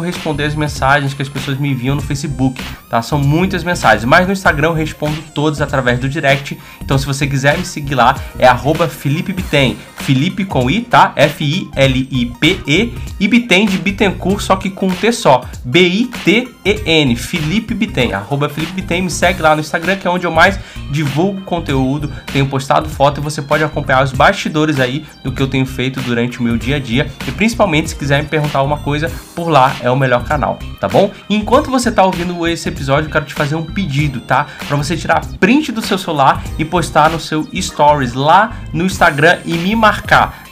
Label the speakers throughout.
Speaker 1: consigo responder as mensagens que as pessoas me enviam no Facebook, tá? São muitas mensagens, mas no Instagram eu respondo todas através do direct. Então se você quiser me seguir lá, é arroba Felipe. Felipe com I, tá? F-I-L-I-P-E e Bitem de Bittencourt, só que com um T só. B-I-T-E-N, Felipe Bitem, arroba Felipe Bitem, me segue lá no Instagram, que é onde eu mais divulgo conteúdo, tenho postado foto e você pode acompanhar os bastidores aí do que eu tenho feito durante o meu dia a dia e principalmente se quiser me perguntar alguma coisa, por lá é o melhor canal, tá bom? Enquanto você tá ouvindo esse episódio, eu quero te fazer um pedido, tá? Para você tirar print do seu celular e postar no seu stories lá no Instagram e me marcar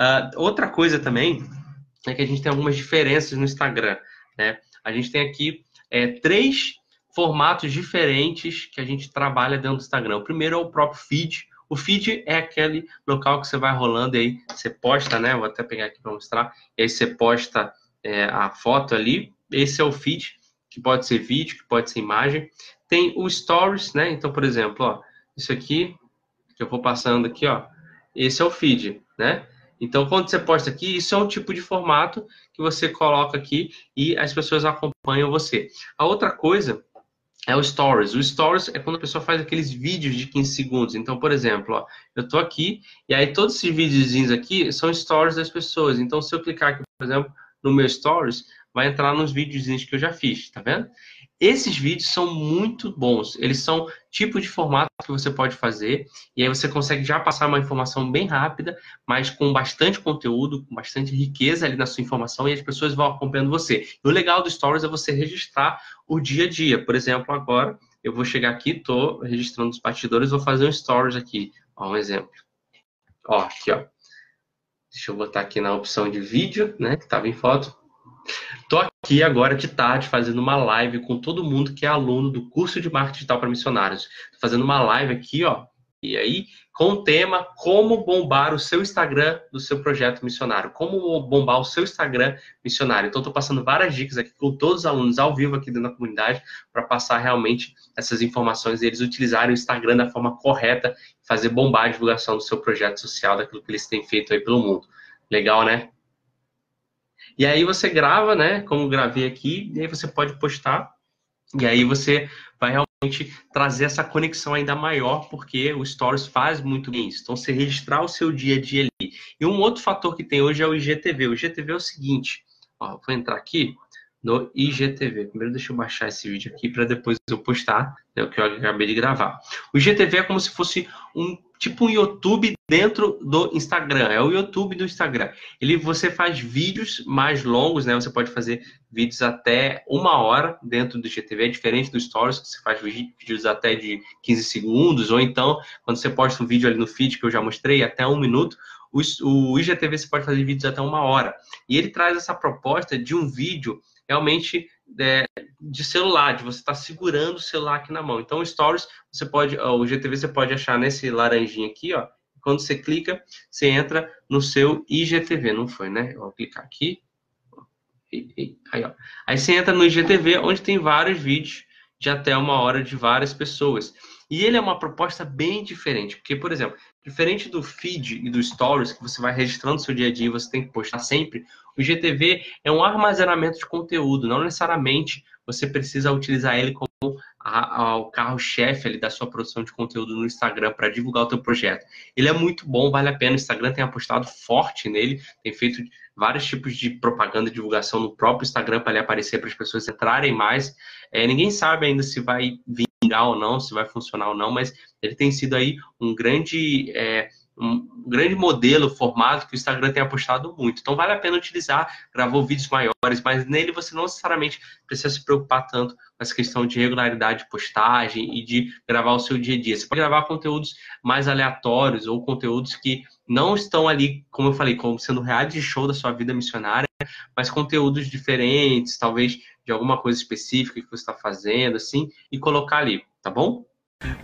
Speaker 1: Uh, outra coisa também é que a gente tem algumas diferenças no Instagram. Né? A gente tem aqui é, três formatos diferentes que a gente trabalha dentro do Instagram. O primeiro é o próprio feed. O feed é aquele local que você vai rolando e aí você posta, né? Vou até pegar aqui para mostrar. E aí você posta é, a foto ali. Esse é o feed, que pode ser vídeo, que pode ser imagem. Tem o stories, né? Então, por exemplo, ó, isso aqui que eu vou passando aqui, ó. Esse é o feed, né? Então, quando você posta aqui, isso é um tipo de formato que você coloca aqui e as pessoas acompanham você. A outra coisa é o Stories. O Stories é quando a pessoa faz aqueles vídeos de 15 segundos. Então, por exemplo, ó, eu estou aqui e aí todos esses videozinhos aqui são Stories das pessoas. Então, se eu clicar aqui, por exemplo, no meu Stories, vai entrar nos videozinhos que eu já fiz, tá vendo? Esses vídeos são muito bons. Eles são tipo de formato que você pode fazer e aí você consegue já passar uma informação bem rápida, mas com bastante conteúdo, com bastante riqueza ali na sua informação e as pessoas vão acompanhando você. E o legal do Stories é você registrar o dia a dia. Por exemplo, agora eu vou chegar aqui, estou registrando os partidores, vou fazer um Stories aqui. Ó, um exemplo. Ó, aqui, ó. Deixa eu botar aqui na opção de vídeo, né, que estava em foto. Tô aqui agora de tarde fazendo uma live com todo mundo que é aluno do curso de marketing digital para missionários. Tô fazendo uma live aqui, ó, e aí com o tema como bombar o seu Instagram do seu projeto missionário, como bombar o seu Instagram missionário. Então estou passando várias dicas aqui com todos os alunos ao vivo aqui dentro da comunidade para passar realmente essas informações e eles utilizarem o Instagram da forma correta, fazer bombar a divulgação do seu projeto social, daquilo que eles têm feito aí pelo mundo. Legal, né? E aí você grava, né? Como gravei aqui, e aí você pode postar. E aí você vai realmente trazer essa conexão ainda maior, porque o Stories faz muito bem isso. Então, você registrar o seu dia a dia ali. E um outro fator que tem hoje é o IGTV. O IGTV é o seguinte, ó, vou entrar aqui no IGTV. Primeiro deixa eu baixar esse vídeo aqui para depois eu postar né, o que eu acabei de gravar. O IGTV é como se fosse um tipo um YouTube dentro do Instagram. É o YouTube do Instagram. Ele você faz vídeos mais longos, né? Você pode fazer vídeos até uma hora dentro do IGTV, é diferente do Stories, que você faz vídeos até de 15 segundos, ou então, quando você posta um vídeo ali no feed, que eu já mostrei, até um minuto, o, IGTV você pode fazer vídeos até uma hora. E ele traz essa proposta de um vídeo realmente é, de celular, de você estar tá segurando o celular aqui na mão. Então, Stories, você pode, o GTV você pode achar nesse laranjinha aqui, ó. Quando você clica, você entra no seu IGTV, não foi, né? Eu vou clicar aqui. Aí, ó. Aí você entra no IGTV, onde tem vários vídeos de até uma hora de várias pessoas. E ele é uma proposta bem diferente, porque, por exemplo, diferente do feed e do stories, que você vai registrando seu dia a dia e você tem que postar sempre, o IGTV é um armazenamento de conteúdo, não necessariamente você precisa utilizar ele como o carro-chefe da sua produção de conteúdo no Instagram para divulgar o teu projeto. Ele é muito bom, vale a pena. O Instagram tem apostado forte nele, tem feito vários tipos de propaganda e divulgação no próprio Instagram para ele aparecer para as pessoas entrarem mais. É, ninguém sabe ainda se vai vingar ou não, se vai funcionar ou não, mas ele tem sido aí um grande é, um grande modelo, formato que o Instagram tem apostado muito. Então vale a pena utilizar, gravou vídeos maiores, mas nele você não necessariamente precisa se preocupar tanto com essa questão de regularidade de postagem e de gravar o seu dia a dia. Você pode gravar conteúdos mais aleatórios ou conteúdos que não estão ali, como eu falei, como sendo reality show da sua vida missionária, mas conteúdos diferentes, talvez de alguma coisa específica que você está fazendo, assim, e colocar ali, tá bom?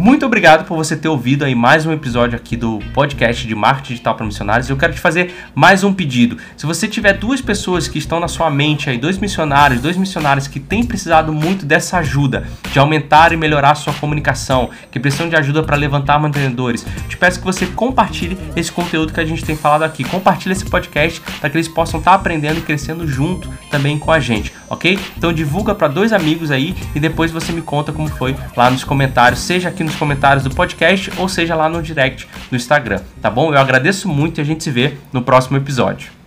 Speaker 1: Muito obrigado por você ter ouvido aí mais um episódio aqui do podcast de marketing digital para missionários. Eu quero te fazer mais um pedido. Se você tiver duas pessoas que estão na sua mente aí, dois missionários, dois missionários que têm precisado muito dessa ajuda de aumentar e melhorar a sua comunicação, que precisam de ajuda para levantar mantenedores, te peço que você compartilhe esse conteúdo que a gente tem falado aqui. Compartilhe esse podcast para que eles possam estar aprendendo e crescendo junto também com a gente, ok? Então divulga para dois amigos aí e depois você me conta como foi lá nos comentários. Seja aqui nos comentários do podcast ou seja lá no direct no Instagram, tá bom? Eu agradeço muito e a gente se vê no próximo episódio.